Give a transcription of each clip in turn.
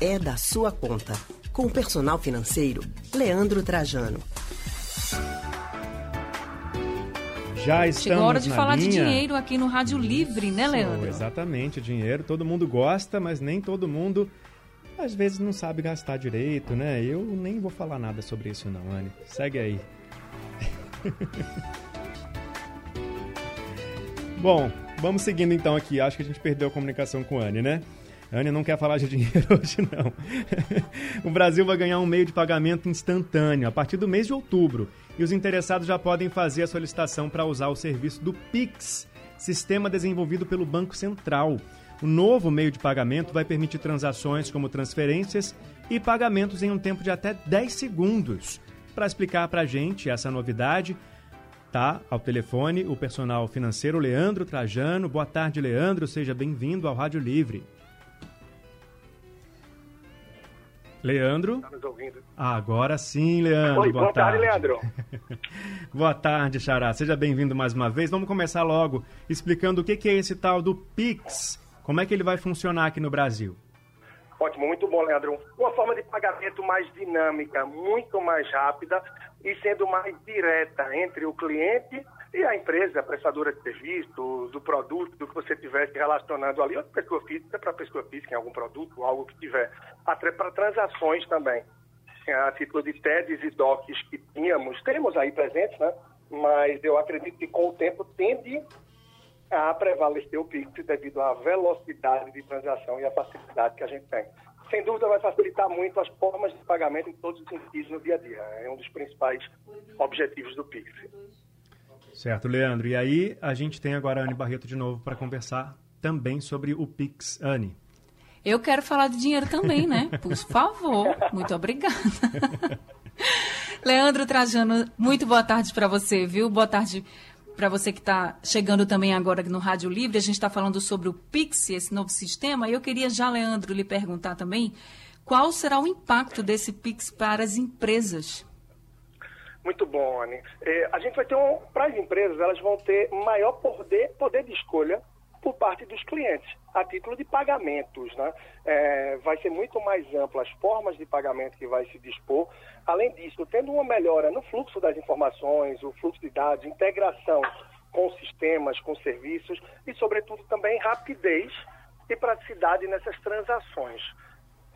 é da sua conta. Com o personal financeiro, Leandro Trajano. Já estamos Chegou a hora de na falar linha. de dinheiro aqui no Rádio Livre, né, Leandro? exatamente, dinheiro todo mundo gosta, mas nem todo mundo às vezes não sabe gastar direito, né? Eu nem vou falar nada sobre isso não, Anne. Segue aí. Bom, vamos seguindo então aqui. Acho que a gente perdeu a comunicação com a Anne, né? Anne não quer falar de dinheiro hoje, não. o Brasil vai ganhar um meio de pagamento instantâneo a partir do mês de outubro. E os interessados já podem fazer a solicitação para usar o serviço do Pix, sistema desenvolvido pelo Banco Central. O novo meio de pagamento vai permitir transações como transferências e pagamentos em um tempo de até 10 segundos. Para explicar para a gente essa novidade, tá ao telefone o personal financeiro Leandro Trajano. Boa tarde, Leandro. Seja bem-vindo ao Rádio Livre. Leandro? Tá nos ouvindo? Ah, agora sim, Leandro. Oi, boa tarde, Leandro. boa tarde, Xará. Seja bem-vindo mais uma vez. Vamos começar logo explicando o que é esse tal do Pix. Como é que ele vai funcionar aqui no Brasil? Ótimo, muito bom, Leandro. Uma forma de pagamento mais dinâmica, muito mais rápida e sendo mais direta entre o cliente e a empresa, a prestadora de serviço, do produto, do que você estiver relacionando ali, ou de pessoa física para pessoa física em algum produto, algo que tiver. Até para transações também. A título de TEDs e DOCs que tínhamos, temos aí presentes, né? Mas eu acredito que com o tempo tende a prevalecer o Pix devido à velocidade de transação e à facilidade que a gente tem. Sem dúvida vai facilitar muito as formas de pagamento em todos os sentidos no dia a dia. É um dos principais objetivos do Pix. Certo, Leandro. E aí a gente tem agora a Anne Barreto de novo para conversar também sobre o Pix. Anne. Eu quero falar de dinheiro também, né? Por favor. Muito obrigada. Leandro Trajano, muito boa tarde para você, viu? Boa tarde para você que está chegando também agora no Rádio Livre. A gente está falando sobre o Pix, esse novo sistema. E eu queria já, Leandro, lhe perguntar também qual será o impacto desse Pix para as empresas. Muito bom, Anne. É, a gente vai ter um. Para as empresas, elas vão ter maior poder, poder de escolha por parte dos clientes, a título de pagamentos. Né? É, vai ser muito mais ampla as formas de pagamento que vai se dispor. Além disso, tendo uma melhora no fluxo das informações, o fluxo de dados, integração com sistemas, com serviços e, sobretudo, também rapidez e praticidade nessas transações.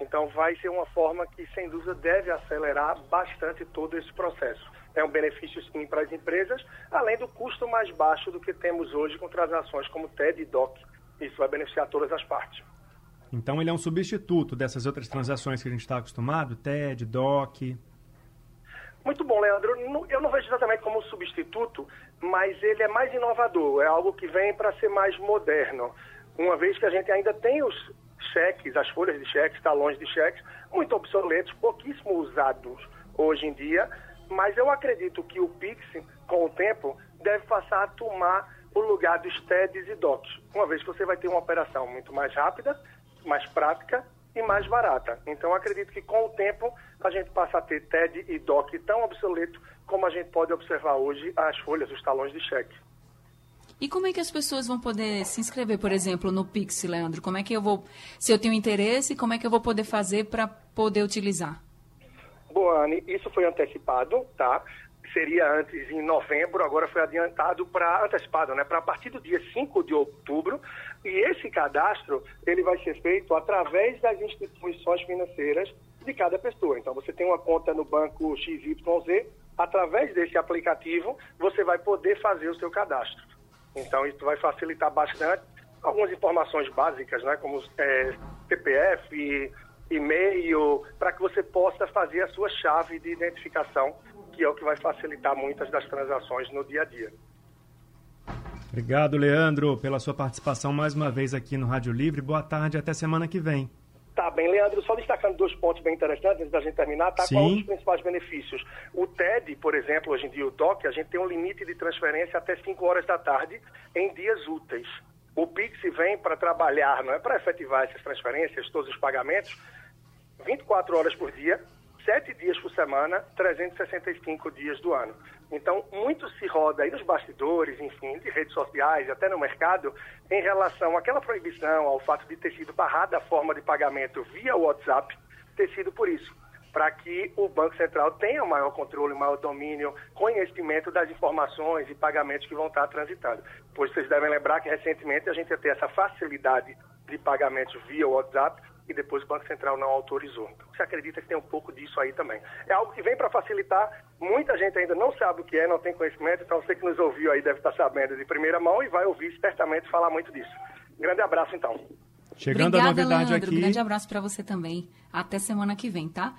Então, vai ser uma forma que, sem dúvida, deve acelerar bastante todo esse processo. É um benefício, sim, para as empresas, além do custo mais baixo do que temos hoje com transações como TED e DOC. Isso vai beneficiar todas as partes. Então, ele é um substituto dessas outras transações que a gente está acostumado? TED, DOC? Muito bom, Leandro. Eu não vejo exatamente como um substituto, mas ele é mais inovador. É algo que vem para ser mais moderno. Uma vez que a gente ainda tem os cheques, as folhas de cheques, talões de cheques, muito obsoletos, pouquíssimo usados hoje em dia, mas eu acredito que o Pix, com o tempo, deve passar a tomar o lugar dos TEDs e DOCs, uma vez que você vai ter uma operação muito mais rápida, mais prática e mais barata. Então, acredito que com o tempo a gente passa a ter TED e DOC tão obsoleto como a gente pode observar hoje as folhas, os talões de cheque. E como é que as pessoas vão poder se inscrever, por exemplo, no Pix, Leandro? Como é que eu vou, se eu tenho interesse, como é que eu vou poder fazer para poder utilizar? Boa, Anne, isso foi antecipado, tá? Seria antes em novembro, agora foi adiantado para antecipado, né? Para a partir do dia 5 de outubro. E esse cadastro, ele vai ser feito através das instituições financeiras de cada pessoa. Então, você tem uma conta no banco XYZ, através desse aplicativo, você vai poder fazer o seu cadastro. Então, isso vai facilitar bastante algumas informações básicas, né, como é, CPF, e-mail, para que você possa fazer a sua chave de identificação, que é o que vai facilitar muitas das transações no dia a dia. Obrigado, Leandro, pela sua participação mais uma vez aqui no Rádio Livre. Boa tarde, até semana que vem. Tá bem, Leandro, só destacando dois pontos bem interessantes antes da gente terminar, tá? Sim. Qual os principais benefícios? O TED, por exemplo, hoje em dia, o DOC, a gente tem um limite de transferência até 5 horas da tarde em dias úteis. O Pix vem para trabalhar, não é para efetivar essas transferências, todos os pagamentos, 24 horas por dia, sete dias por semana, 365 dias do ano. Então, muito se roda aí nos bastidores, enfim, de redes sociais, até no mercado, em relação àquela proibição, ao fato de ter sido barrada a forma de pagamento via WhatsApp, ter sido por isso para que o Banco Central tenha maior controle, maior domínio, conhecimento das informações e pagamentos que vão estar transitando. Pois vocês devem lembrar que recentemente a gente ia ter essa facilidade de pagamentos via WhatsApp e depois o Banco Central não autorizou. Então, você acredita que tem um pouco disso aí também. É algo que vem para facilitar, muita gente ainda não sabe o que é, não tem conhecimento, então você que nos ouviu aí deve estar sabendo de primeira mão e vai ouvir certamente falar muito disso. Grande abraço então. Chegando Obrigada, a novidade Leandro. aqui. Grande abraço para você também. Até semana que vem, tá?